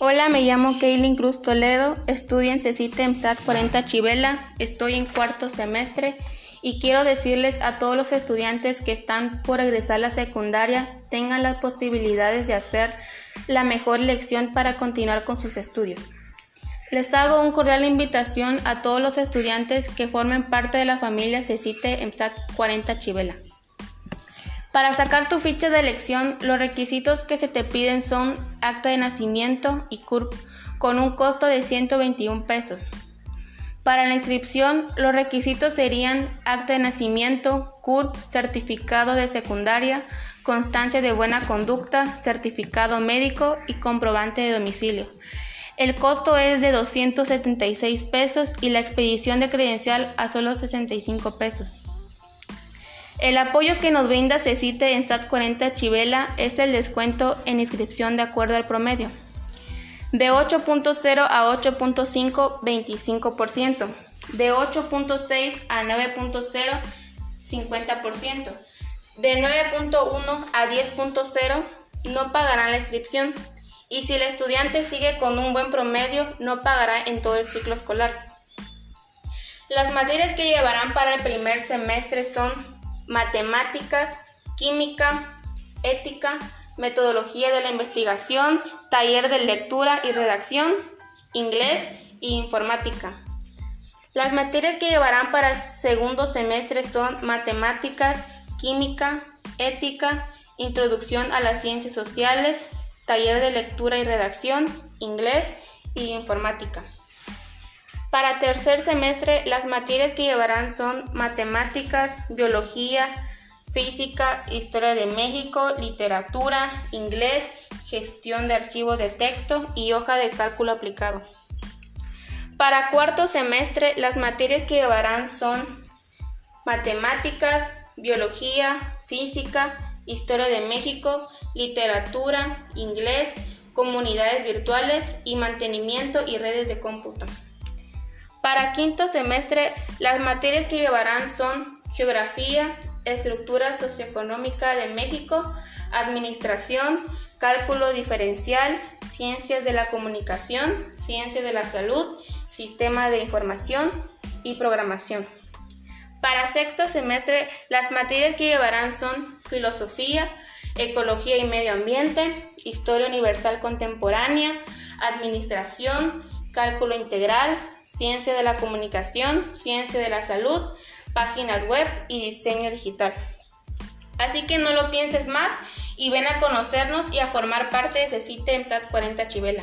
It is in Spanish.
Hola, me llamo Kaylin Cruz Toledo, estudio en CECITE MSAT 40 Chivela, estoy en cuarto semestre y quiero decirles a todos los estudiantes que están por egresar a la secundaria tengan las posibilidades de hacer la mejor lección para continuar con sus estudios. Les hago un cordial invitación a todos los estudiantes que formen parte de la familia CECITE MSAT 40 Chivela. Para sacar tu ficha de elección, los requisitos que se te piden son acta de nacimiento y CURP con un costo de 121 pesos. Para la inscripción, los requisitos serían acta de nacimiento, CURP, certificado de secundaria, constancia de buena conducta, certificado médico y comprobante de domicilio. El costo es de 276 pesos y la expedición de credencial a solo 65 pesos. El apoyo que nos brinda CECITE en SAT 40 Chivela es el descuento en inscripción de acuerdo al promedio. De 8.0 a 8.5, 25%. De 8.6 a 9.0, 50%. De 9.1 a 10.0, no pagarán la inscripción. Y si el estudiante sigue con un buen promedio, no pagará en todo el ciclo escolar. Las materias que llevarán para el primer semestre son matemáticas, química, ética, metodología de la investigación, taller de lectura y redacción, inglés e informática. Las materias que llevarán para segundo semestre son matemáticas, química, ética, introducción a las ciencias sociales, taller de lectura y redacción, inglés e informática. Para tercer semestre, las materias que llevarán son matemáticas, biología, física, historia de México, literatura, inglés, gestión de archivos de texto y hoja de cálculo aplicado. Para cuarto semestre, las materias que llevarán son matemáticas, biología, física, historia de México, literatura, inglés, comunidades virtuales y mantenimiento y redes de cómputo. Para quinto semestre, las materias que llevarán son Geografía, Estructura Socioeconómica de México, Administración, Cálculo Diferencial, Ciencias de la Comunicación, Ciencias de la Salud, Sistema de Información y Programación. Para sexto semestre, las materias que llevarán son Filosofía, Ecología y Medio Ambiente, Historia Universal Contemporánea, Administración, Cálculo Integral, ciencia de la comunicación, ciencia de la salud, páginas web y diseño digital. Así que no lo pienses más y ven a conocernos y a formar parte de ese sitio en SAT 40 Chivela.